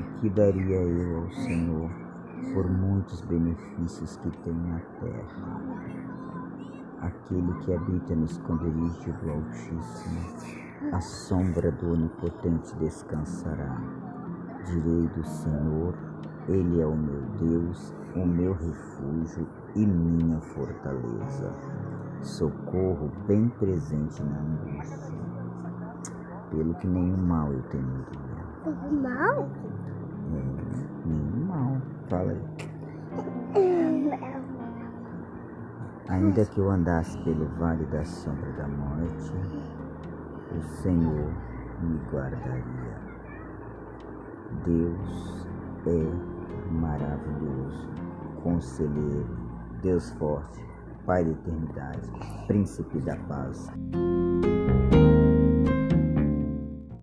O que daria eu ao Senhor por muitos benefícios que tenho na terra? Aquele que habita no esconderijo do Altíssimo, a sombra do Onipotente descansará. Direi do Senhor, Ele é o meu Deus, o meu refúgio e minha fortaleza, socorro bem presente na angústia, pelo que nenhum mal eu temeria. Mal? É, nenhum mal, fala aí. Ainda que eu andasse pelo vale da sombra da morte, o Senhor me guardaria. Deus é maravilhoso, conselheiro, Deus forte, Pai da eternidade, príncipe da paz.